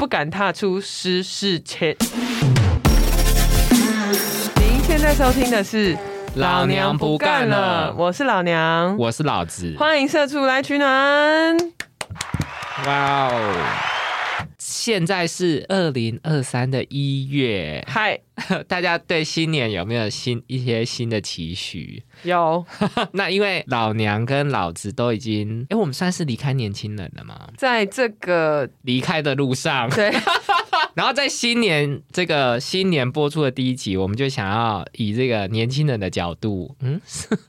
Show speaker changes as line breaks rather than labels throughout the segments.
不敢踏出失事前。您现在收听的是《
老娘不干了
我是老娘，
我是老子。
欢迎社畜来取暖。
哇哦！现在是二零二三的一月，
嗨，
大家对新年有没有新一些新的期许？
有。
那因为老娘跟老子都已经，哎，我们算是离开年轻人了吗？
在这个
离开的路上，
对，
然后在新年这个新年播出的第一集，我们就想要以这个年轻人的角度，嗯，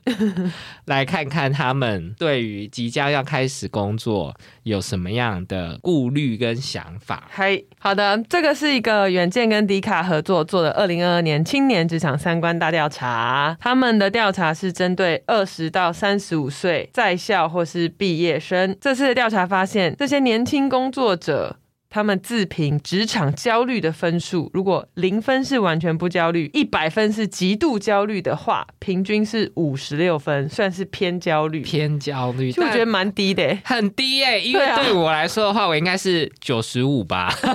来看看他们对于即将要开始工作有什么样的顾虑跟想法。
嗨，好的，这个是一个远见跟迪卡合作做的二零二二年青年职场三观大调查，他们的调查是针对二十到三十五岁在校或是毕业生。这次的调查发现，这些年轻工作者。他们自评职场焦虑的分数，如果零分是完全不焦虑，一百分是极度焦虑的话，平均是五十六分，算是偏焦虑。
偏焦虑，
就我觉得蛮低的、欸，
很低耶、因为
对
我来说的话，我应该是九十五吧。
天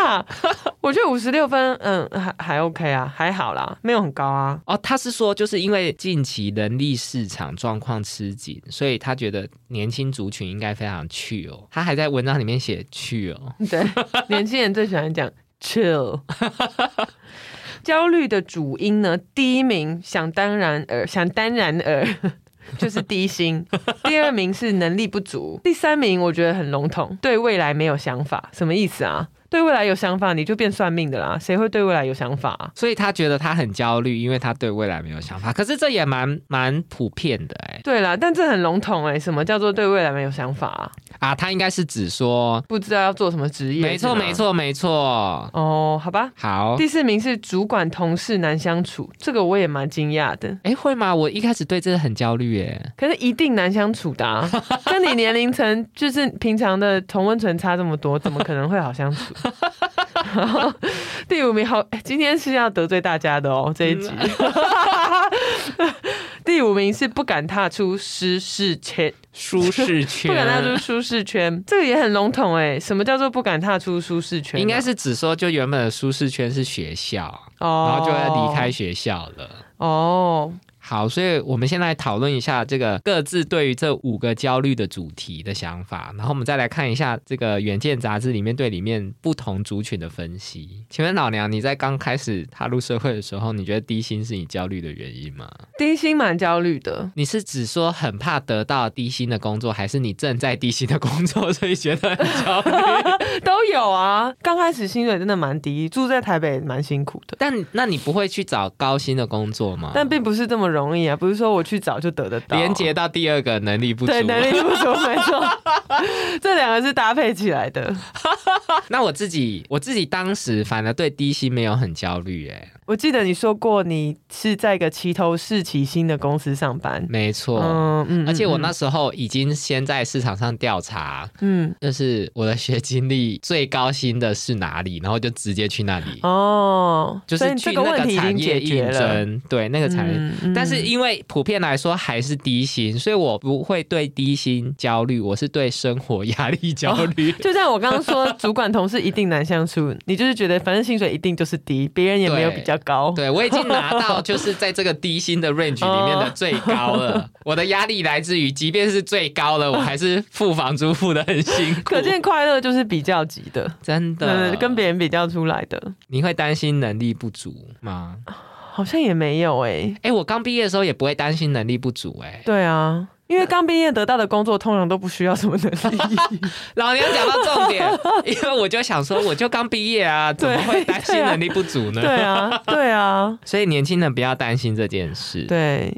哪！我觉得五十六分，嗯，还还 OK 啊，还好啦，没有很高啊。
哦，他是说，就是因为近期人力市场状况吃紧，所以他觉得年轻族群应该非常去哦。他还在文章里面写去哦。
对，年轻人最喜欢讲 chill。焦虑的主因呢，第一名想当然而想当然而 就是低薪，第二名是能力不足，第三名我觉得很笼统，对未来没有想法，什么意思啊？对未来有想法，你就变算命的啦，谁会对未来有想法啊？
所以他觉得他很焦虑，因为他对未来没有想法。可是这也蛮蛮普遍的哎。
对啦，但这很笼统哎，什么叫做对未来没有想法啊？
啊，他应该是指说，
不知道要做什么职业？
没错没。错没错。
哦，好吧。
好，
第四名是主管同事难相处，这个我也蛮惊讶的。
哎会吗？我一开始对这个很焦虑哎。
可是一定难相处的、啊，跟你年龄层就是平常的同温层差这么多，怎么可能会好相处？然 后第五名好，哎今天是要得罪大家的哦，这一集。第五名是不敢踏出舒适圈，
舒适圈
不敢踏出。舒适圈，这个也很笼统哎。什么叫做不敢踏出舒适圈啊、
应该是指说，就原本的舒适圈是学校，
哦，
然后就要离开学校了。
哦。
好，所以我们先来讨论一下这个各自对于这五个焦虑的主题的想法，然后我们再来看一下这个《远见》杂志里面对里面不同族群的分析。请问老娘，你在刚开始踏入社会的时候，你觉得低薪是你焦虑的原因吗？
低薪蛮焦虑的，
你是只说很怕得到低薪的工作，还是你正在低薪的工作，所以觉得很焦虑？
都有啊。刚开始薪水真的蛮低，住在台北蛮辛苦的。
但那你不会去找高薪的工作吗？
但并不是这么容易啊，不是说我去找就得得到。
连接到第二个能力不足。
对能力不足，没错，这两个是搭配起来的。
那我自己，我自己当时反而对低薪没有很焦虑，哎，
我记得你说过你是在一个齐头式起薪的公司上班，
没错。
嗯嗯
而且我那
嗯
时候已经先在市场上调查，
嗯
就是我的学经历最高薪的是哪里，然后就直接去那里，
哦，
就是去那个产业应
解决了。
征，对那个产业。
嗯嗯
但是因为普遍来说还是低薪，所以我不会对低薪焦虑，我是对生活压力焦虑。
就像我刚刚说，主管同事一定难相处，你就是觉得反正薪水一定就是低，别人也没有比较高。
对，我已经拿到就是在这个低薪的 range 里面的最高了。我的压力来自于，即便是最高了，我还是付房租付的很辛苦。
可见快乐就是比较级的，
真的
嗯，跟别人比较出来的，
你会担心能力不足吗？
好像也没有哎、
哎、我刚毕业的时候也不会担心能力不足、哎，
对啊，因为刚毕业得到的工作通常都不需要什么能力。
老娘讲到重点，因为我就想说，我就刚毕业啊，怎么会担心能力不足呢？
对啊，对啊，
所以年轻人不要担心这件事。
对，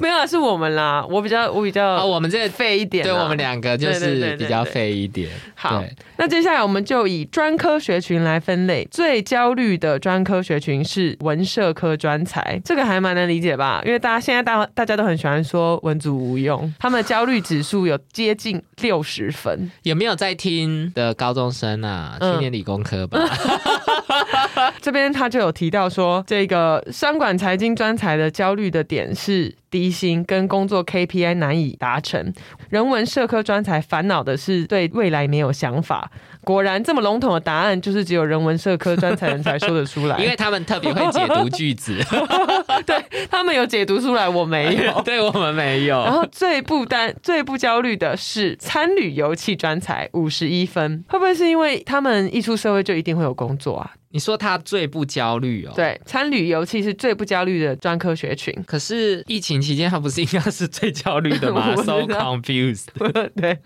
没有啊是我们啦，我比较我比
啊，
较
我们这个
废一点啦，
对我们两个就是比较
对
废一点。
好，那接下来我们就以专科学群来分类，最焦虑的专科学群是文社科专才，这个还蛮能理解吧？因为大家现在大大家都很喜欢说文组无用，他们的焦虑指数有接近六十分。
有没有在听的高中生啊？
嗯
去念理工科吧。
这边他就有提到说，这个商管财经专才的焦虑的点是低薪跟工作 KPI 难以达成，人文社科专才烦恼的是对未来没有想法。果然，这么笼统的答案，就是只有人文社科专才人才说得出来，
因为他们特别会解读句子，
对他们有解读出来，我没有，
对我们没有。
然后最不担、最不焦虑的是参旅游气专才，五十一分，会不会是因为他们一出社会就一定会有工作啊？
你说他最不焦虑哦？
对，参旅游其是最不焦虑的专科学群。
可是疫情期间，他不是应该是最焦虑的吗？So confused。
对，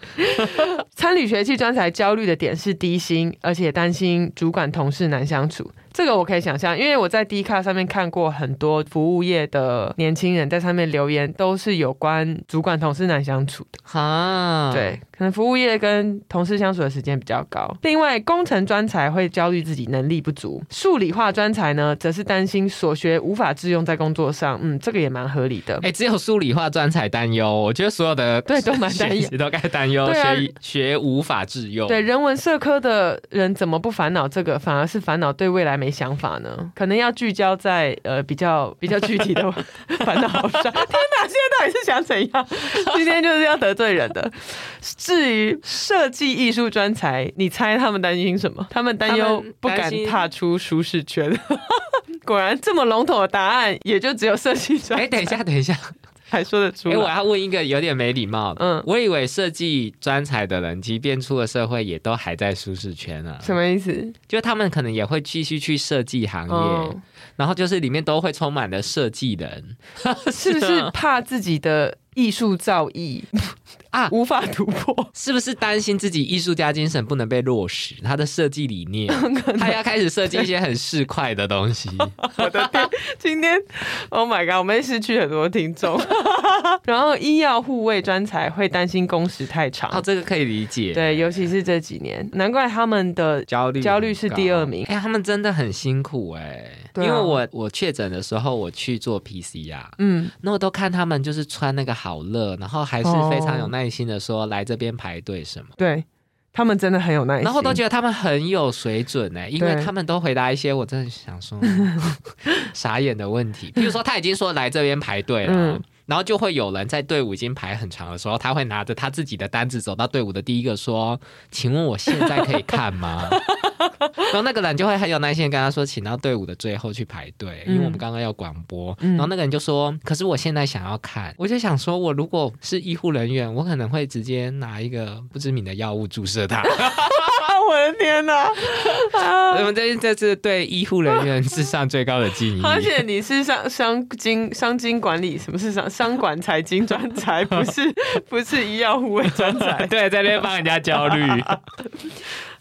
参旅学器专才焦虑的点是低薪，而且担心主管同事难相处。这个我可以想象，因为我在 D 卡上面看过很多服务业的年轻人在上面留言，都是有关主管同事难相处的。
哈，
对，可能服务业跟同事相处的时间比较高。另外，工程专才会焦虑自己能力不足，数理化专才呢，则是担心所学无法致用在工作上。嗯，这个也蛮合理的。
哎，只有数理化专才担忧，我觉得所有的
对都蛮担忧，
都该担忧学学无法致用。
对，人文社科的人怎么不烦恼这个，反而是烦恼对未来没想法呢？可能要聚焦在呃比较比较具体的 烦恼上。天哪，现在到底是想怎样？今天就是要得罪人的。至于设计艺术专才，你猜他们担心什么？他们担忧不敢踏出舒适圈。果然这么笼统的答案，也就只有设计专。
哎，等一下，等一下。
还说得出？
哎，我要问一个有点没礼貌的。嗯，我以为设计专才的人，即便出了社会，也都还在舒适圈啊。
什么意思？
就他们可能也会继续去设计行业，然后就是里面都会充满了设计人，
是不是 怕自己的艺术造诣？啊，无法突破，
是不是担心自己艺术家精神不能被落实？他的设计理念，他要开始设计一些很市侩的东西。
我的天，今天，Oh my god，我们失去很多听众。然后医药护卫专才会担心工时太长，
哦，这个可以理解。
对，尤其是这几年，难怪他们的
焦虑
焦虑是第二名。
哎，他们真的很辛苦哎。因为我我确诊的时候，我去做 PCR，嗯，那我都看他们就是穿那个好热，然后还是非常有耐心的说来这边排队什么。
对他们真的很有耐心，
然后都觉得他们很有水准哎，因为他们都回答一些我真的想说 傻眼的问题，比如说他已经说来这边排队了。然后就会有人在队伍已经排很长的时候，他会拿着他自己的单子走到队伍的第一个说：“请问我现在可以看吗？” 然后那个人就会很有耐心跟他说：“请到队伍的最后去排队，因为我们刚刚要广播。”然后那个人就说：“可是我现在想要看。”我就想说，我如果是医护人员，我可能会直接拿一个不知名的药物注射他。
我的天哪！
我们这这是对医护人员智商最高的敬意。
而且你是商商经商经管理，什么是商商管财经专才？不是不是医药护卫专才？
对，在那边帮人家焦虑。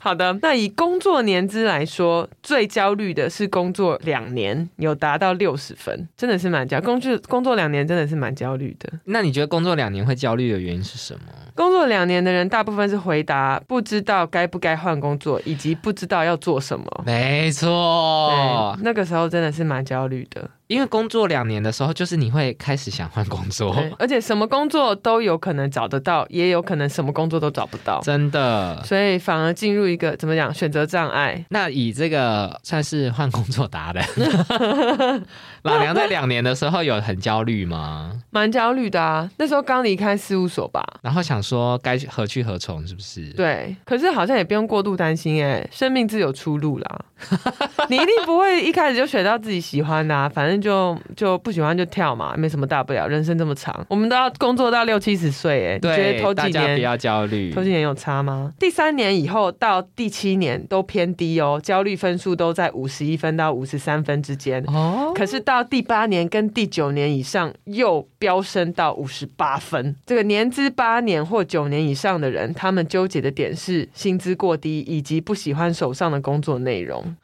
好的，那以工作年资来说，最焦虑的是工作两年有达到六十分，真的是蛮焦。工作工作两年真的是蛮焦虑的。
那你觉得工作两年会焦虑的原因是什么？
工作两年的人，大部分是回答不知道该不该换工作，以及不知道要做什么。
没错，
那个时候真的是蛮焦虑的。
因为工作两年的时候，就是你会开始想换工作，
而且什么工作都有可能找得到，也有可能什么工作都找不到，
真的。
所以反而进入一个怎么讲选择障碍。
那以这个算是换工作达人，老娘在两年的时候有很焦虑吗？
蛮焦虑的啊，那时候刚离开事务所吧，
然后想说该何去何从，是不是？
对，可是好像也不用过度担心哎，生命自有出路啦。你一定不会一开始就选到自己喜欢的，啊反正。就就不喜欢就跳嘛，没什么大不了。人生这么长，我们都要工作到六七十岁，哎，觉得头几年
不要焦虑，
头几年有差吗？第三年以后到第七年都偏低哦，焦虑分数都在五十一分到五十三分之间哦。可是到到第八年跟第九年以上又飙升到五十八分。这个年资八年或九年以上的人，他们纠结的点是薪资过低以及不喜欢手上的工作内容。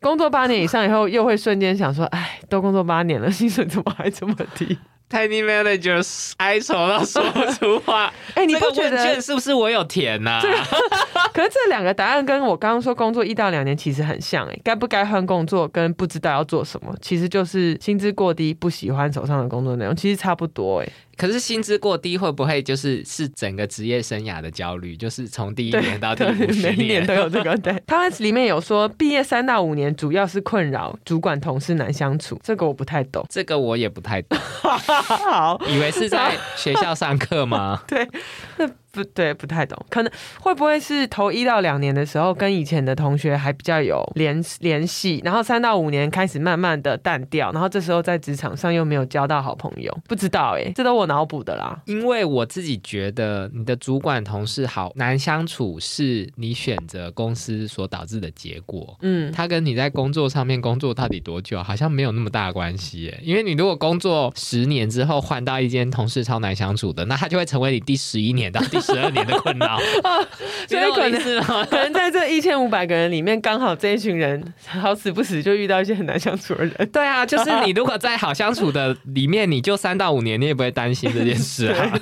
工作八年以上以后，又会瞬间想说：“哎，都工作八年了，薪水怎么还这么低？”
Tiny managers 哀愁到说不出话。
哎，你不觉得
是不是我有填呐？
可是是这两个答案跟我刚刚说工作一到两年其实很像哎，该不该换工作跟不知道要做什么，其实就是薪资过低，不喜欢手上的工作内容，其实差不多哎。
可是薪资过低会不会就是是整个职业生涯的焦虑？就是从第一年到第五年
每一年都有这个。对，他里面有说毕业三到五年主要是困扰主管同事难相处，这个我不太懂，
这个我也不太懂。
好，
以为是在学校上课吗？
对，那。不对，不太懂，可能会不会是头一到两年的时候跟以前的同学还比较有联联系，然后三到五年开始慢慢的淡掉，然后这时候在职场上又没有交到好朋友，不知道哎，这都我脑补的啦。
因为我自己觉得你的主管同事好难相处，是你选择公司所导致的结果。嗯，他跟你在工作上面工作到底多久，好像没有那么大关系哎。因为你如果工作十年之后换到一间同事超难相处的，那他就会成为你第十一年到第。十二年的困扰，
所以可能 可能在这一千五百个人里面，刚好这一群人好死不死就遇到一些很难相处的人。
对啊，就是你如果在好相处的里面，你就三到五年，你也不会担心这件事啊。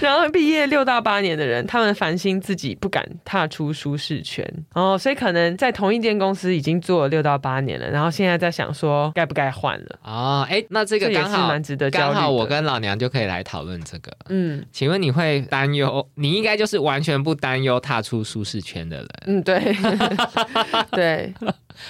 然后毕业六到八年的人，他们烦心自己不敢踏出舒适圈哦，所以可能在同一间公司已经做了六到八年了，然后现在在想说该不该换了
哦，哎，那这个刚好
蛮值得，
刚好我跟老娘就可以来讨论这个。嗯，请问你会担忧？你应该就是完全不担忧踏出舒适圈的人。
嗯，对，对。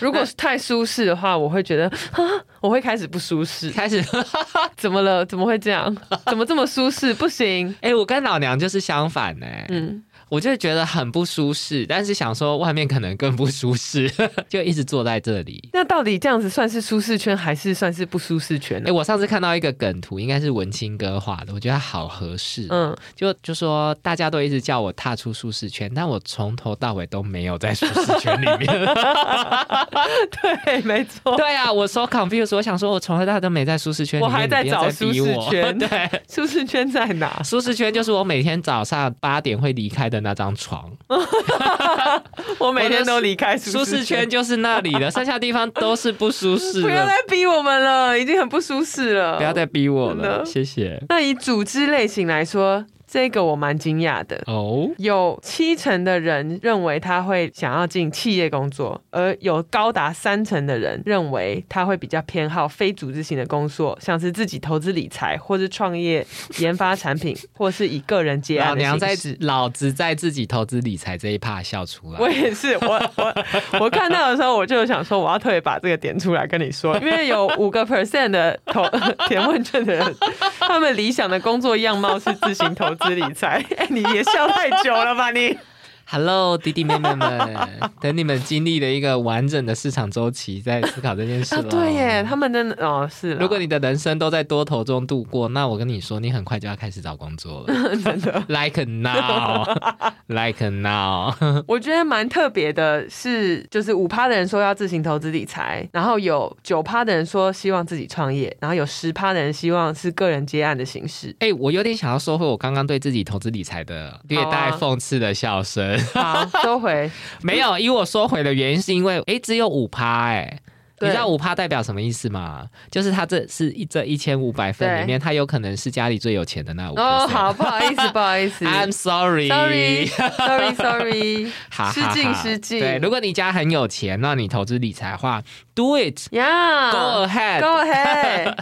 如果是太舒适的话，我会觉得啊，我会开始不舒适。
开始
怎么了？怎么会这样？怎么这么舒适？不行。
哎，我跟老娘就是相反呢。嗯。我就觉得很不舒适，但是想说外面可能更不舒适，就一直坐在这里。
那到底这样子算是舒适圈，还是算是不舒适圈？
哎，我上次看到一个梗图，应该是文青哥画的，我觉得好合适。嗯，就就说大家都一直叫我踏出舒适圈，但我从头到尾都没有在舒适圈里面。
对，没错。
对啊，我说 confused，我想说我从头到尾都没在舒适圈里面，
我还在找舒适圈。
对，
舒适圈在哪？
舒适圈就是我每天早上八点会离开的。那张床，
我每天都离开
舒适圈，就是那里了，剩下地方都是不舒适。
不要再逼我们了，已经很不舒适了。
不要再逼我了，谢谢。
那以组织类型来说。这个我蛮惊讶的哦，有七成的人认为他会想要进企业工作，而有高达三成的人认为他会比较偏好非组织型的工作，像是自己投资理财，或是创业研发产品，或是以个人接案老娘在。
老子在自己投资理财这一趴笑出来。
我也是，我我 我看到的时候，我就想说，我要特别把这个点出来跟你说，因为有五个 percent 的投 填问卷的人，他们理想的工作样貌是自行投资。理财，哎，你也笑太久了吧你？
？Hello，弟弟妹妹们，等你们经历了一个完整的市场周期，再思考这件事了。
对耶，他们的哦是。
如果你的人生都在多头中度过，那我跟你说，你很快就要开始找工作了。
真的，
Like now，Like now。
我觉得蛮特别的是，就是五趴的人说要自行投资理财，然后有九趴的人说希望自己创业，然后有十趴的人希望是个人接案的形式。
哎，我有点想要收回我刚刚对自己投资理财的略带讽刺的笑声。
好，收回。
没有，因为我收回的原因是因为，哎，只有五趴，哎，你知道五趴代表什么意思吗？就是他这是一这一千五百份里面，他有可能是家里最有钱的那五。
哦，好，不好意思，不好意思
，I'm
sorry，sorry，sorry，sorry，失敬失敬。
对，如果你家很有钱，那你投资理财的话，Do it，Yeah，Go
ahead，Go ahead。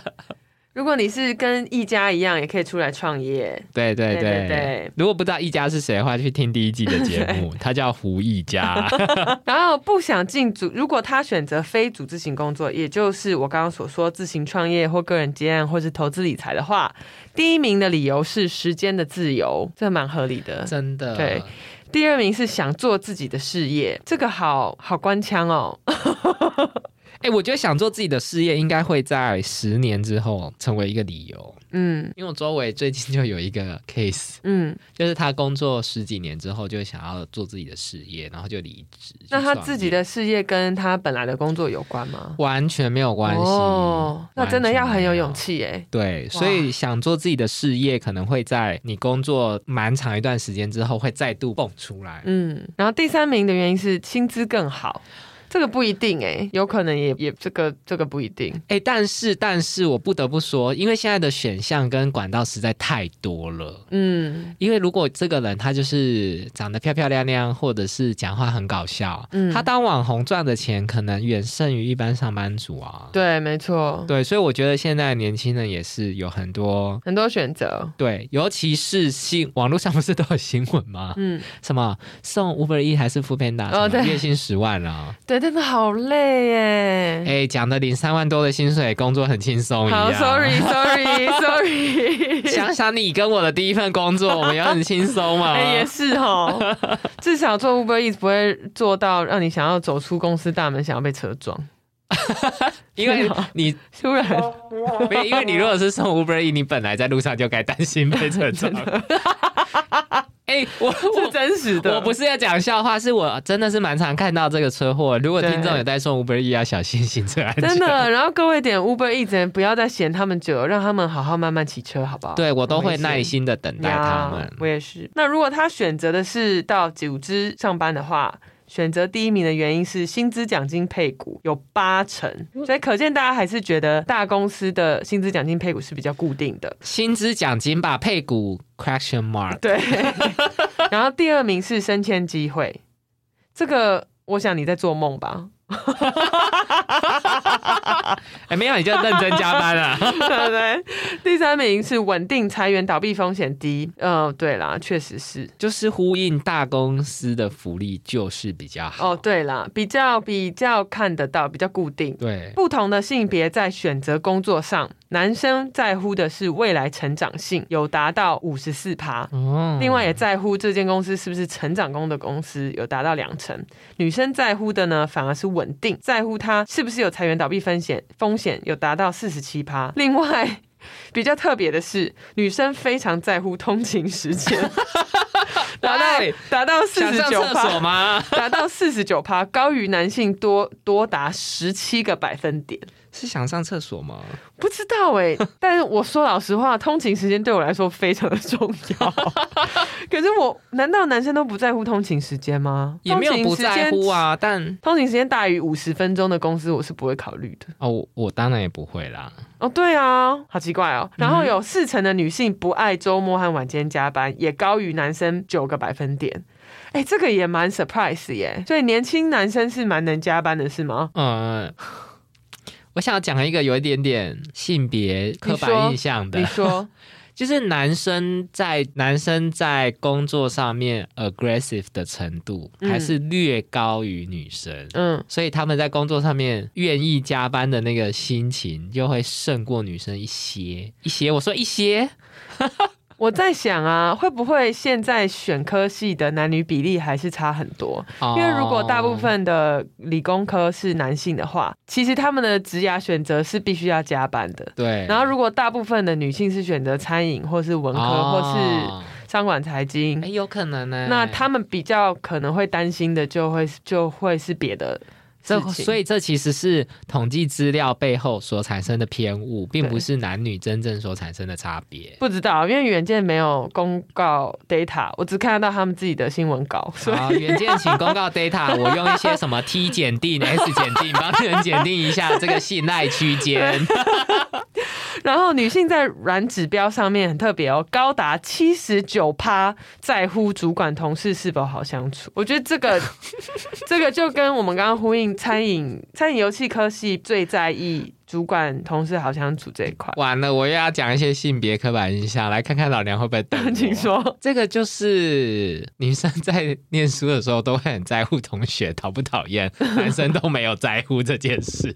如果你是跟一家一样，也可以出来创业。
对对对对。如果不知道一家是谁的话，去听第一季的节目，他叫胡一家。
然后不想进组，如果他选择非组织型工作，也就是我刚刚所说自行创业或个人接案或是投资理财的话，第一名的理由是时间的自由，这蛮合理的。
真的。
对。第二名是想做自己的事业，这个好好官腔哦。
哎，我觉得想做自己的事业，应该会在十年之后成为一个理由。嗯，因为我周围最近就有一个 case，嗯，就是他工作十几年之后，就想要做自己的事业，然后就离职。
那他自己的事业跟他本来的工作有关吗？
完全没有关系。哦，
那真的要很有勇气哎。
对，所以想做自己的事业，可能会在你工作蛮长一段时间之后，会再度蹦出来。
嗯，然后第三名的原因是薪资更好。这个不一定哎、有可能也也这个这个不一定。
哎，但是但是我不得不说，因为现在的选项跟管道实在太多了。
嗯
因为如果这个人他就是长得漂漂亮亮，或者是讲话很搞笑，
嗯，
他当网红赚的钱可能远胜于一般上班族啊。
对，没错，
对，所以我觉得现在年轻人也是有很多
很多选择。
对，尤其是新网络上不是都有新闻吗？
嗯，
什么送 Uber E 还是 f o o Panda，什么
哦
月薪十万啊？
对，真的好累耶。
哎，讲的领三万多的薪水，工作很轻松一样。
好，sorry，sorry，sorry。
想想你跟我的第一份工作，我们也很轻松嘛。
哎、也是哦，至少做 Uber Eats 不会做到让你想要走出公司大门，想要被车撞。
因为你
突然，
没有，因为你如果是送 Uber E，你本来在路上就该担心被车撞。哎、我
是
我
真实的，
我不是要讲笑话，是我真的是蛮常看到这个车祸。如果
对
听众有在送 Uber E，要小心行车安全。
真的。然后各位点 Uber Eats 不要再嫌他们久，让他们好好慢慢骑车，好不好？
对我都会耐心的等待他们。
我也是。那如果他选择的是到组织上班的话，选择第一名的原因是薪资奖金配股有八成，所以可见大家还是觉得大公司的薪资奖金配股是比较固定的。
薪资奖金吧，配股 question mark。
对。然后第二名是升迁机会，这个我想你在做梦吧？
哎，没有你就认真加班了。
对？第三名是稳定裁员倒闭风险低。嗯、对啦，确实是。
就是呼应大公司的福利就是比较好。
哦，对啦，比较比较看得到，比较固定。
对，
不同的性别在选择工作上，男生在乎的是未来成长性，有达到五十四趴。
哦
另外也在乎这间公司是不是成长工的公司，有达到两成。女生在乎的呢，反而是稳定，在乎它是不是有裁员倒闭风险，风险有达到四十七趴。另外。比较特别的是，女生非常在乎通勤时间，达到达到四十九趴，
吗？
达到四十九趴，高于男性多多达十七个百分点。
是想上厕所吗？
不知道哎、但是我说老实话，通勤时间对我来说非常的重要。可是我难道男生都不在乎通勤时间吗？
也没有不在乎
啊。
啊，但
通勤时间大于五十分钟的公司，我是不会考虑的。
哦，我我当然也不会啦。
哦，对啊，好奇怪哦。然后有四成的女性不爱周末和晚间加班，也高于男生九个百分点。哎，这个也蛮 surprise 耶。所以年轻男生是蛮能加班的，是吗？
嗯，我想要讲一个有一点点性别刻板印象的
你，说，
就是男生在男生在工作上面 aggressive 的程度
嗯
还是略高于女生。
嗯，
所以他们在工作上面愿意加班的那个心情，就会胜过女生一些一些。我说一些，
我在想啊，会不会现在选科系的男女比例还是差很多？因为如果大部
哦
分的理工科是男性的话，其实他们的职涯选择是必须要加班的。
对，
然后，如果大部分的女性是选择餐饮或是文科、或是
哦
商管财经
哎，，有可能呢。
那他们比较可能会担心的就会就会是别的
这。所以这其实是统计资料背后所产生的偏误，并不是男女真正所产生的差别。
不知道，因为远见没有公告 data，我只看得到他们自己的新闻稿，
好，远见请公告 data，我用一些什么 T 检定、S 检定帮你们检定一下这个信赖区间。
然后女性在软指标上面很特别哦，高达七十九趴在乎主管同事是否好相处。我觉得这个 这个就跟我们刚刚呼应餐饮餐饮游戏科系最在意主管同事好相处这一块。
完了，我又要讲一些性别刻板印象，来看看老娘会不会等我。
请说，
这个就是女生在念书的时候都会很在乎同学讨不讨厌，男生都没有在乎这件事。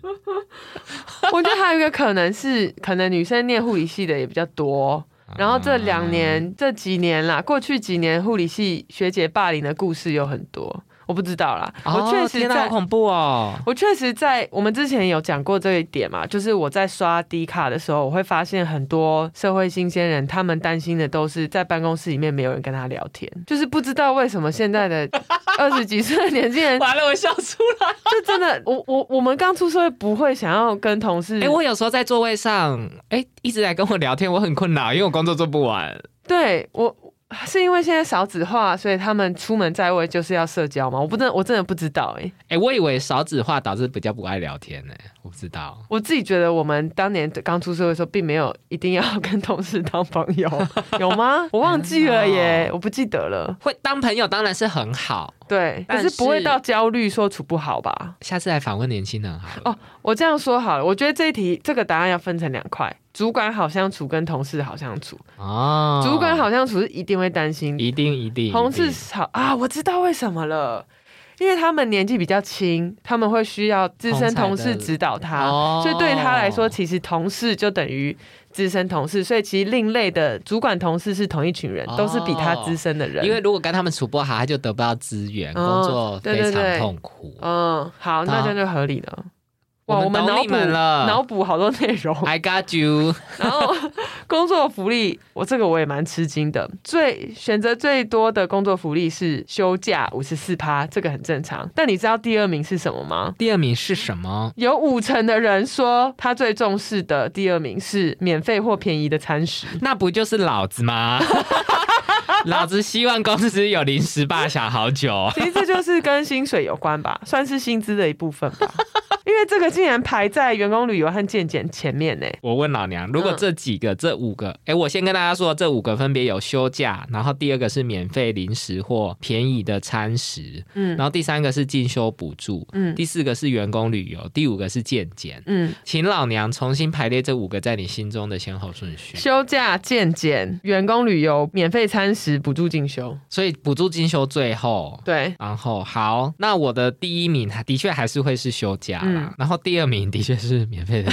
我觉得还有一个可能是，可能女生念护理系的也比较多。然后这两年、这几年啦，过去几年护理系学姐霸凌的故事有很多，我不知道啦。
哦
我确实在
好恐怖哦！
我确实在我们之前有讲过这一点嘛，就是我在刷低卡的时候，我会发现很多社会新鲜人，他们担心的都是在办公室里面没有人跟他聊天，就是不知道为什么现在的 二十几岁的年轻人，
完了，我笑出来。
就真的，我我我们刚出社会不会想要跟同事，
哎、我有时候在座位上，哎、一直在跟我聊天，我很困扰，因为我工作做不完。
对我是因为现在少子化，所以他们出门在外就是要社交吗？我不真的我真的不知道哎、
哎、我以为少子化导致比较不爱聊天呢、我不知道。
我自己觉得我们当年刚出社会的时候，并没有一定要跟同事当朋友，有吗？我忘记了耶，我不记得了。
会当朋友当然是很好，
对，
但
可是不会到焦虑说处不好吧？
下次来访问年轻人好了。
哦我这样说好了，我觉得这一题这个答案要分成两块：主管好相处跟同事好相处。
哦，
主管好相处是一定会担心，
一定一定，
同事好啊，我知道为什么了。因为他们年纪比较轻，他们会需要资深同事指导他，
哦
所以对他来说，其实同事就等于资深同事，所以其实另类的主管同事是同一群人，
哦
都是比他资深的人。
因为如果跟他们处不好，他就得不到资源，
哦
工作非常痛苦。
嗯，好，那这样就合理了。哇，
我们
脑补
了
脑补好多内容，
I got you，
然后 工作福利，我这个我也蛮吃惊的。最选择最多的工作福利是休假五十四趴，这个很正常。但你知道第二名是什么吗？
第二名是什么？
有五成的人说他最重视的第二名是免费或便宜的餐食。
那不就是老子吗？老子希望公司有零食霸想好久。
其实这就是跟薪水有关吧，算是薪资的一部分吧。因为这个竟然排在员工旅游和健检前面呢。
我问老娘，如果这几个、这五个，哎，我先跟大家说，这五个分别有休假，然后第二个是免费零食或便宜的餐食，
嗯
然后第三个是进修补助，
嗯
第四个是员工旅游，第五个是健检。
嗯，
请老娘重新排列这五个在你心中的先后顺序。
休假、健检、员工旅游、免费餐食、补助进修。
所以补助进修最后。
对，
然后好，那我的第一名的确还是会是休假然后第二名的确是免费的，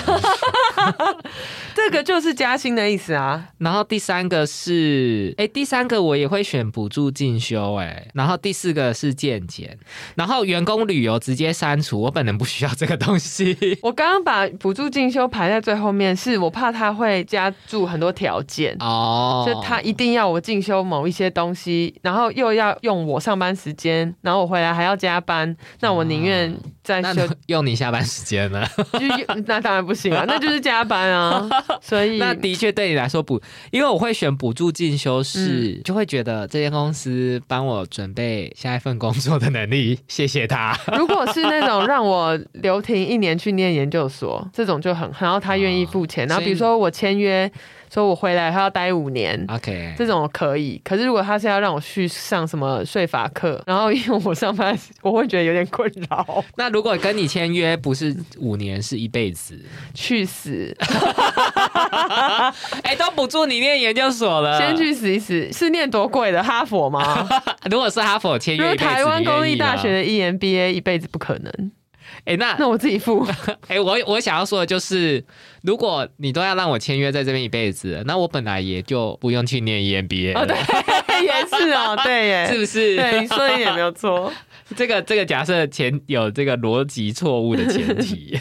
这个就是加薪的意思啊。
然后第三个是，哎，第三个我也会选补助进修，哎，然后第四个是健检，然后员工旅游直接删除，我本人不需要这个东西。
我刚刚把补助进修排在最后面，是我怕他会加注很多条件。
哦，
就他一定要我进修某一些东西，然后又要用我上班时间，然后我回来还要加班，那我宁愿在
那
休，
用你下班时间呢？
就那当然不行啊，那就是 加班啊。所以
那的确对你来说补，因为我会选补助进修是，就会觉得这间公司帮我准备下一份工作的能力，谢谢他。
如果是那种让我留停一年去念研究所，这种就很，然后他愿意付钱，然后比如说我签约，说我回来他要待五年。
OK，
这种可以，可是如果他是要让我去上什么税法课，然后因为我上班，我会觉得有点困扰。
那如果跟你签约不是五年，是一辈子，
去死！
哎、都补助你念研究所了，
先。去死一死！是念多贵的哈佛吗？
如果是哈佛签约
台湾公立大
吗
学的 E EMBA 一辈子不可能，
哎、那
那我自己付。
哎、我我想要说的就是，如果你都要让我签约在这边一辈子，那我本来也就不用去念 EMBA 了，
哦，对，也是哦，对耶，
是不是？
对，你说的也没有错。
这个这个假设前有这个逻辑错误的前提，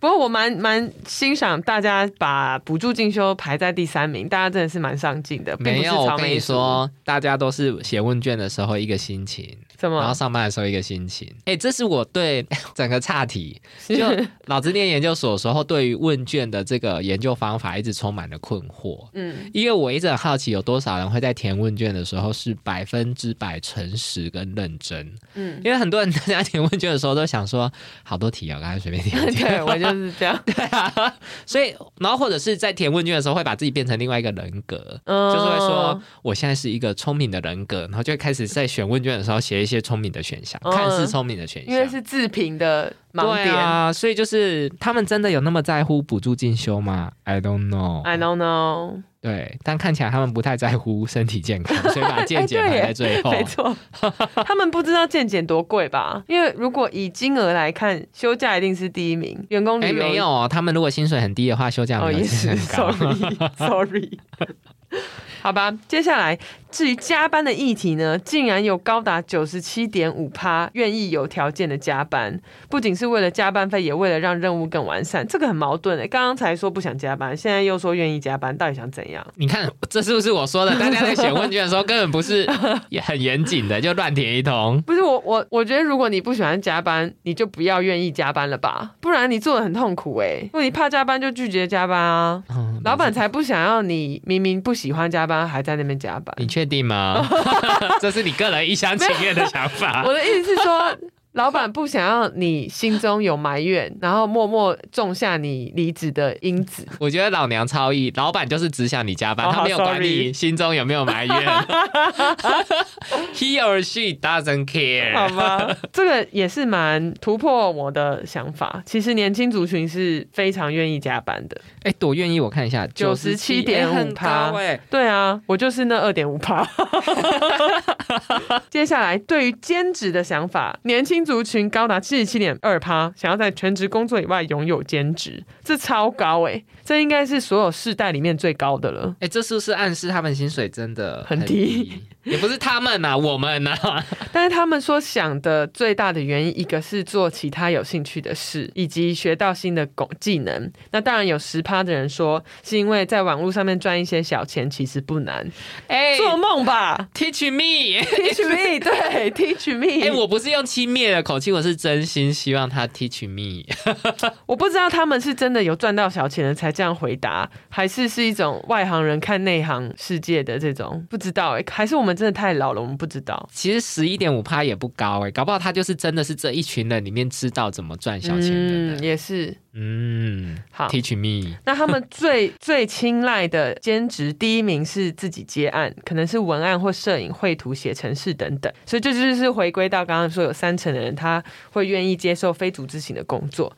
不过我蛮蛮欣赏大家把补助进修排在第三名，大家真的是蛮上进的，并不是
没有。我跟你说，大家都是写问卷的时候一个心情，
什
然后？上班的时候一个心情。哎、这是我对 整个差题，就老子念研究所的时候，对于问卷的这个研究方法一直充满了困惑。
嗯，
因为我一直很好奇，有多少人会在填问卷的时候是百分之百诚实跟认真？
嗯
因为很多人大家填问卷的时候都想说，好多题啊，刚才随便填填。
对我就是这样，对啊
所以，然后或者是在填问卷的时候，会把自己变成另外一个人格，
嗯
就是会说我现在是一个聪明的人格，然后就会开始在选问卷的时候写一些聪明的选项，
嗯
看似聪明的选项。
因为是自评的盲
对
点。
啊，所以就是他们真的有那么在乎补助进修吗？I don't know。
I don't know，
对，但看起来他们不太在乎身体健康，所以把健检排在最后。
没错，他们不知道健检多贵吧？因为如果以金额来看，休假一定是第一名，员工
没有哦，他们如果薪水很低的话，休假
哦，
没有
也是
很高。
，sorry，sorry。好吧，接下来至于加班的议题呢，竟然有高达九十七点五趴愿意有条件的加班，不仅是为了加班费，也为了让任务更完善，这个很矛盾诶。刚刚才说不想加班，现在又说愿意加班，到底想怎样？
你看，这是不是我说的？大家在写问卷的时候根本不是也很严谨的，就乱填一通。
不是我我我觉得，如果你不喜欢加班，你就不要愿意加班了吧，不然你做的很痛苦诶。如果你怕加班，就拒绝加班啊。
嗯
老板才不想要你明明不喜欢加班，还在那边加班。
你确确定吗？这是你个人一厢情愿的想法
我。的意思是说，老板不想要你心中有埋怨，然后默默种下你离职的因子。
我觉得老娘超意，老板就是只想你加班，
哦
他没有管你心中有没有埋怨。He or she doesn't care。
吧，这个也是蛮突破我的想法。其实年轻族群是非常愿意加班的。
哎，多愿意，我看一下
，97.5%
哎很高哎。
对啊，我就是那二点五趴。接下来，对于兼职的想法，年轻族群高达七十七点二趴，想要在全职工作以外拥有兼职，这超高哎、这应该是所有世代里面最高的了。
哎，这是不是暗示他们薪水真的
很低
也不是他们呐、我们呐、
但是他们说想的最大的原因，一个是做其他有兴趣的事，以及学到新的工技能。那当然有十趴的人说，是因为在网络上面赚一些小钱，其实不难，
哎、
做梦吧
teach me。
teach me，对，teach me。
哎、我不是用轻蔑的口气，我是真心希望他 teach me。
我不知道他们是真的有赚到小钱了才这样回答，还是是一种外行人看内行世界的这种不知道哎、还是我们真的太老了，我们不知道。
其实十一点五趴也不高哎、搞不好他就是真的是这一群人里面知道怎么赚小钱的人。
嗯，也是
嗯
好。
，teach me。
那他们最 最青睐的兼职，第一名是自己接案，可能是文案或摄影、绘图、写程式等等。所以这就是回归到刚刚说，有三成的人他会愿意接受非组织型的工作。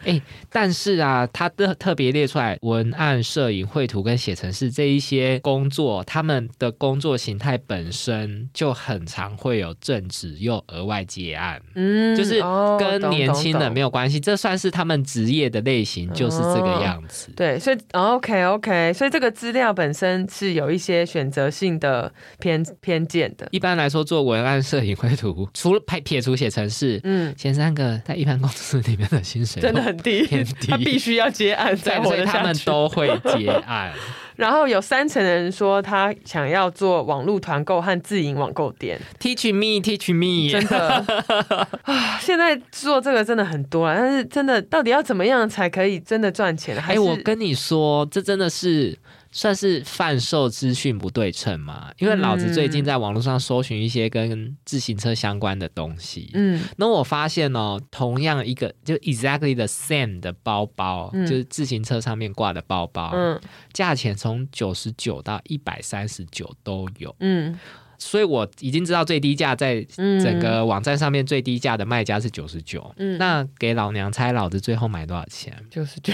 但是啊，他的特别列出来文案、摄影、绘图跟写程式这一些工作，他们的工作形态本身就很常会有正职又额外接案。
嗯
就是
哦
跟年轻人
懂
没有关系，这算是他们职业的类型，就是这个样子。
对，所以、哦 OK OK，所以这个资料本身是有一些选择性的偏偏见的。
一般来说，做文案、摄影、绘图，除了排撇除写程式，
嗯，
前三个在一般公司里面的薪水
真的很低，
偏低
他必须要接案
对
才，活
所以他们。都会接案。
然后有三成的人说他想要做网络团购和自营网购店
，Teach me, teach me。
真的 啊，现在做这个真的很多啊，但是真的到底要怎么样才可以真的赚钱？还
哎、
是
我跟你说，这真的是算是贩售资讯不对称嘛？因为老子最近在网络上搜寻一些跟自行车相关的东西，
嗯。
那我发现哦，同样一个就 exactly the same 的包包，
嗯。
就是自行车上面挂的包包，
嗯。
价钱从九十九到一百三十九都有。
嗯
所以我已经知道最低价在
嗯
整个网站上面最低价的卖家是九十九。
嗯
那给老娘猜，老子最后买多少钱？
九十九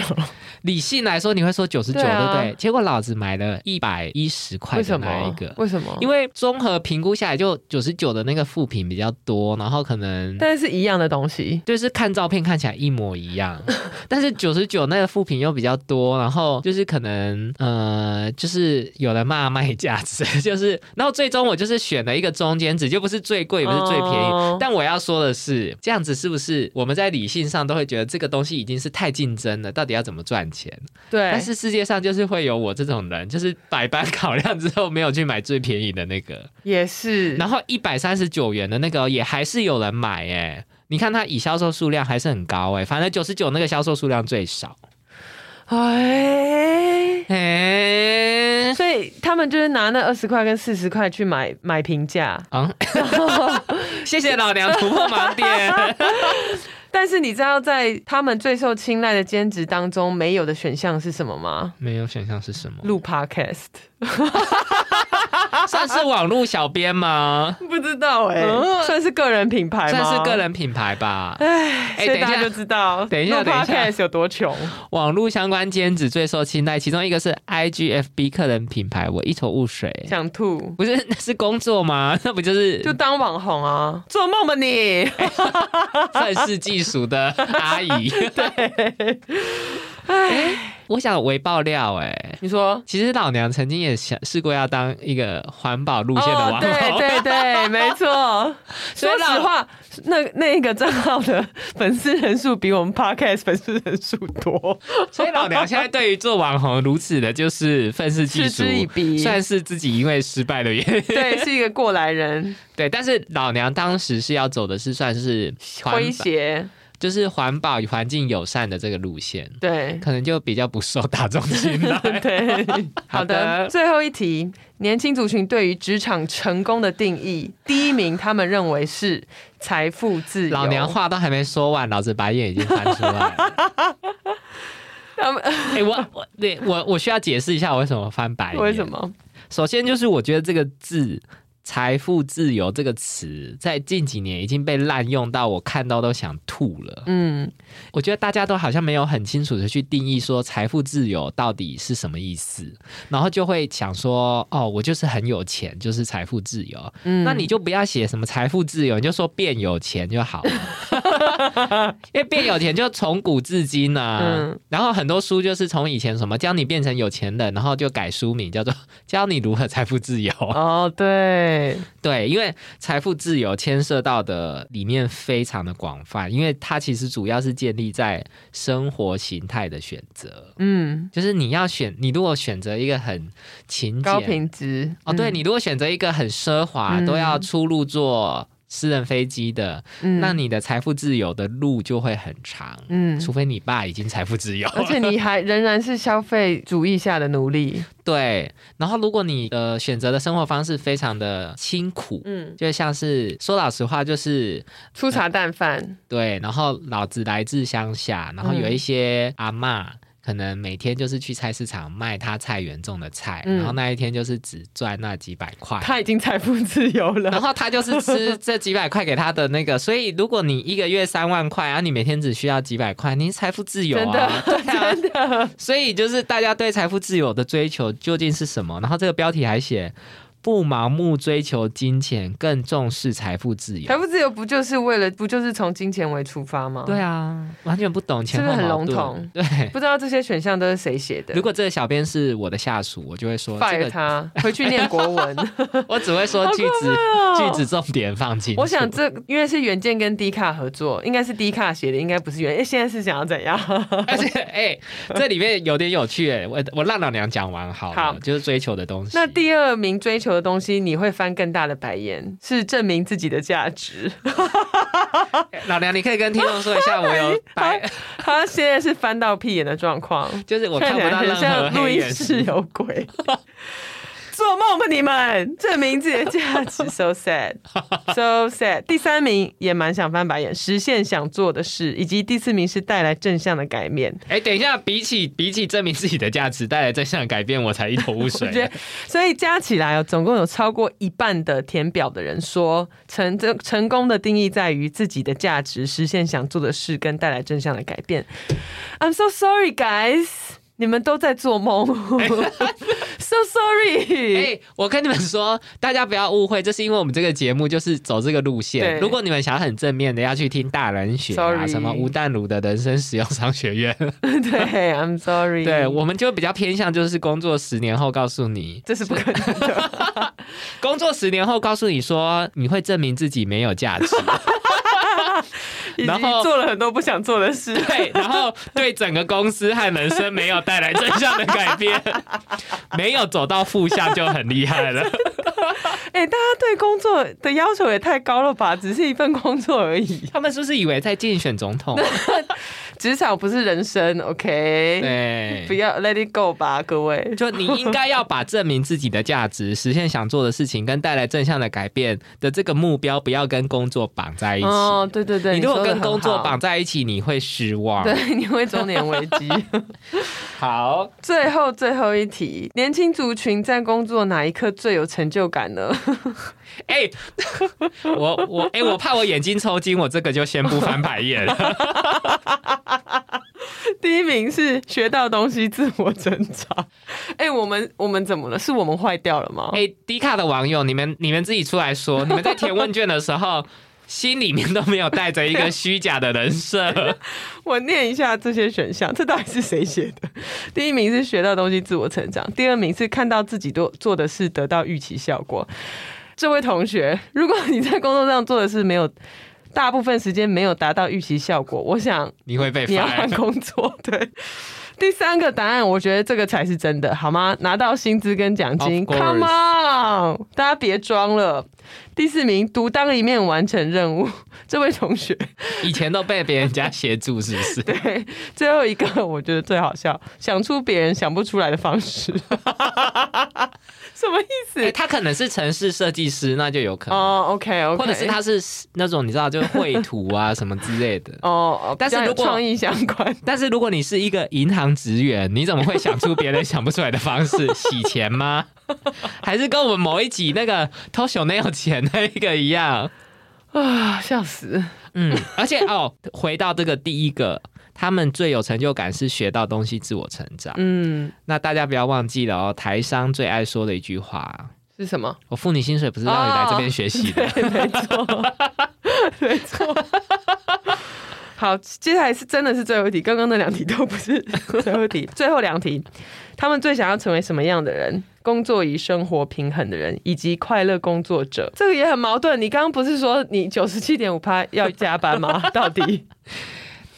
理性来说，你会说九十九，
对
不对？结果老子买了一百一十块的
为什么
那一个？。
为什么？
因为综合评估下来，就九十九的那个副品比较多，然后可能
但是一样的东西，
就是看照片看起来一模一样，但是九十九那个副品又比较多，然后就是可能呃，就是有人骂卖价值，就是然后最终我就是选了一个中间值，就不是最贵，也不是最便宜。
哦
但我要说的是，这样子是不是我们在理性上都会觉得这个东西已经是太竞争了，到底要怎么赚钱？
对，
但是世界上就是会有我这种人，就是百般考量之后没有去买最便宜的那个，
也是，
然后一百三十九元的那个也还是有人买哎。你看它以销售数量还是很高哎，反正九十九那个销售数量最少。
哎。
哎，
所以他们就是拿那二十块跟四十块去买买平价，
啊，谢谢老娘突破盲点。
但是你知道在他们最受青睐的兼职当中没有的选项是什么吗？
没有选项是什么？
录 podcast，
算是网络小编吗？
不知道哎、
嗯
算是个人品牌吗？
算是个。人品牌吧。
唉，
哎等一下
就知道，
等一下等一下
podcast 有多穷。
网络相关兼职最受青睐，其中一个是 IGFB 个人品牌，我一头雾水。
想吐，
不是，那是工作吗？那不就是
就当网红啊，做梦吧你！
愤世嫉俗的阿姨？对，哎，我想微爆料哎、
你说
其实老娘曾经也想试过要当一个环保路线的网红，
哦，对对对，没错。说实话，那那一个账号的粉丝人数比我们 podcast 粉丝人数多，
所以老娘现在对于做网红如此的，就是愤世嫉俗
嗤之以，鼻。
算是自己因为失败的原因。
对，是一个过来人，
对，但是老娘当时是要走的是算是环
诙谐。
就是环保与环境友善的这个路线，
对。
可能就比较不受大众青睐。
对，好
好
的。最后一题，年轻族群对于职场成功的定义，第一名他们认为是财富自由。
老娘话都还没说完，老子白眼已经翻出来了。
他们
哎、我我对我我需要解释一下我为什么翻白眼。
为什？么？
首先就是我觉得这个字“财富自由”这个词，在近几年已经被滥用到我看到都想吐了。
嗯，
我觉得大家都好像没有很清楚的去定义说财富自由到底是什么意思，然后就会想说，哦，我就是很有钱，就是财富自由。
嗯
那你就不要写什么财富自由，你就说变有钱就好了。因为变有钱就从古至今啊，
嗯
然后很多书就是从以前什么教你变成有钱人，然后就改书名叫做 教你如何财富自由。
哦，对，
对，因为财富自由牵涉到的里面非常的广泛，因为它其实主要是建立在生活形态的选择，
嗯，
就是你要选，你如果选择一个很勤
高
俭
品质
哦，对
嗯。
你如果选择一个很奢华，
嗯。
都要出入坐私人飞机的，
嗯
那你的财富自由的路就会很长。
嗯，
除非你爸已经财富自由，
而且你还仍然是消费主义下的奴隶。
对，然后如果你的选择的生活方式非常的辛苦，
嗯，
就像是说老实话，就是
粗茶淡饭。
对，然后老子来自乡下，然后有一些阿嬷可能每天就是去菜市场卖他菜园种的菜，
嗯
然后那一天就是只赚那几百块。
他已经财富自由了。
然后他就是吃这几百块给他的那个，所以如果你一个月三万块，然后你每天只需要几百块，你财富自由啊。
真的，
所以就是大家对财富自由的追求究竟是什么？然后这个标题还写不盲目追求金钱，更重视财富自由
财。富自由不就是为了不就是从金钱为出发吗？
对，啊，完全不懂钱
是不是很笼统
对，
不知道这些选项都是谁写的。
如果这个小编是我的下属，我就会说这
fire
个，
他，回去念国文。
我只会说句子、
哦
句子重点放清楚。
我想这因为是原件跟低卡合作，应该是低卡写的，应该不是原。哎，现在是想要怎样？
而且哎、这里面有点有趣哎，我我让老娘讲完好了，
好
就是追求的东西。
那第二名追求的东西，你会翻更大的白眼，是证明自己的价值。
老娘，你可以跟听众说一下，我有 白，
他现在是翻到屁眼的状况，
就是我看不到任
起来像录音
黑眼
室有鬼。做梦吧你们！证明自己的价值，so sad，so sad。第三名也蛮想翻白眼，实现想做的事，以及第四名是带来正向的改变。
哎、等一下，比起比起证明自己的价值带来正向的改变，我才一头雾水
我。觉得，所以加起来哦，总共有超过一半的填表的人说，成这成功的定义在于自己的价值，实现想做的事，跟带来正向的改变。I'm so sorry, guys，你们都在做梦。so
哎、
sorry。
我跟你们说，大家不要误会，这是因为我们这个节目就是走这个路线。如果你们想要很正面的，要去听大人学啊什么吴淡如的人生使用商学院。
对，I'm sorry。
对，我们就比较偏向就是工作十年后告诉你，
这是不可能的。
工作十年后告诉你说你会证明自己没有价值，然后
做了很多不想做的事。
对，然后对整个公司和人生没有带来正向的改变，没有走到负向就很厉害了。
哎、大家对工作的要求也太高了吧？只是一份工作而已。
他们是不是以为在竞选总统？
职场不是人生，OK？
对，
不要 let it go 吧，各位。
就你应该要把证明自己的价值、实现想做的事情跟带来正向的改变的这个目标，不要跟工作绑在一起。
哦，对对对，
你如果跟工作
好
绑在一起，你会失望。
对，你会中年危机。
好，
最后最后一题，年轻族群在工作哪一刻最有成就感呢？
哎、我我哎、我怕我眼睛抽筋，我这个就先不翻白眼了。
第一名是学到东西，自我成长。哎、我们我们怎么了？是我们坏掉了吗？
哎、低卡的网友，你们你们自己出来说，你们在填问卷的时候。心里面都没有带着一个虚假的人设，
我念一下这些选项，这到底是谁写的？第一名是学到东西，自我成长；第二名是看到自己做做的事得到预期效果。这位同学，如果你在工作上做的事没有大部分时间没有达到预期效果，我想
你会被
你要换。工作。对，第三个答案，我觉得这个才是真的，好吗？拿到薪资跟奖金，Come on，大家别装了。第四名，独当一面完成任务。这位同学，
以前都被别人家协助，是不是？
对，最后一个我觉得最好笑，想出别人想不出来的方式。什么意思？
哎、他可能是城市设计师，那就有可能，
哦，OK OK，
或者是他是那种你知道，就是绘图啊什么之类的。
哦，哦
但是
创意相关，
但是如果你是一个银行职员，你怎么会想出别人想不出来的方式洗钱吗？还是跟我们某一集那个偷小内有钱那个一样？
啊，笑死！
嗯，而且哦，回到这个第一个，他们最有成就感是学到东西，自我成长。
嗯，
那大家不要忘记了哦，台商最爱说的一句话：
是什么？
我付你薪水不是让你来这边学习的。
对，没错，没错。好，接下来是真的是最后一题，刚刚那两题都不是 最后一题，最后两题，他们最想要成为什么样的人？工作与生活平衡的人，以及快乐工作者，这个也很矛盾。你刚刚不是说你九十七点五趴要加班吗？到底？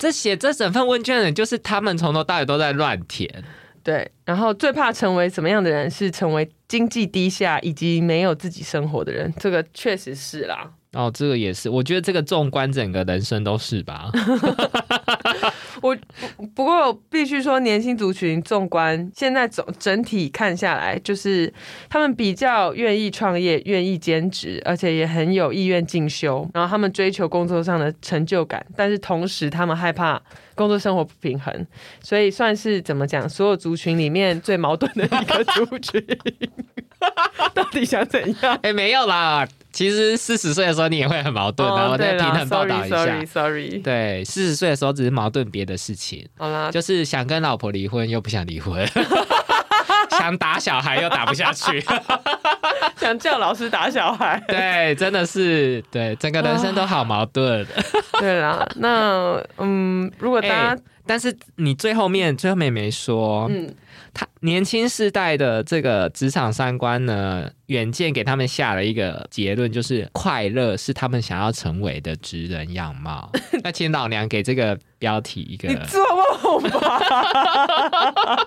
这写这整份问卷的人，就是他们从头到尾都在乱填。
对，然后最怕成为什么样的人？是成为经济低下以及没有自己生活的人。这个确实是啦。
哦，这个也是，我觉得这个纵观整个人生都是吧。
我不过必须说，年轻族群纵观现在总整体看下来，就是他们比较愿意创业、愿意兼职，而且也很有意愿进修。然后他们追求工作上的成就感，但是同时他们害怕工作生活不平衡，所以算是怎么讲，所有族群里面最矛盾的一个族群。到底想怎样？
哎、没有啦，其实四十岁的时候你也会很矛盾的。我再平衡报道一下。
，sorry sorry，
对，四十岁的时候只是矛盾别的事情，
好啦，
就是想跟老婆离婚又不想离婚，想打小孩又打不下去。
想叫老师打小孩。
对，真的是对，整个人生都好矛盾。
对啦，那嗯，如果大家、
哎但是你最后面最后面没说，
嗯
他年轻世代的这个职场三观呢，远见给他们下了一个结论，就是快乐是他们想要成为的职人样貌。那请老娘给这个标题一个
你做梦吧！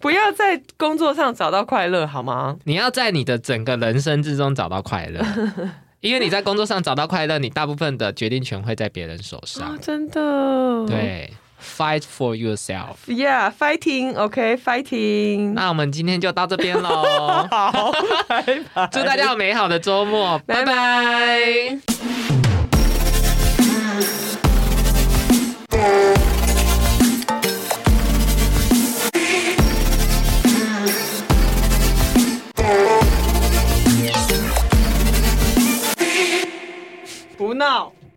不要在工作上找到快乐好吗？
你要在你的整个人生之中找到快乐，因为你在工作上找到快乐，你大部分的决定权会在别人手
啊
上。，
真的。
对 fight for yourself.
Yeah, fighting. OK, fighting.
那我们今天就到这边喽。
好，拜拜。
祝大家有美好的周末，拜拜。拜拜不闹。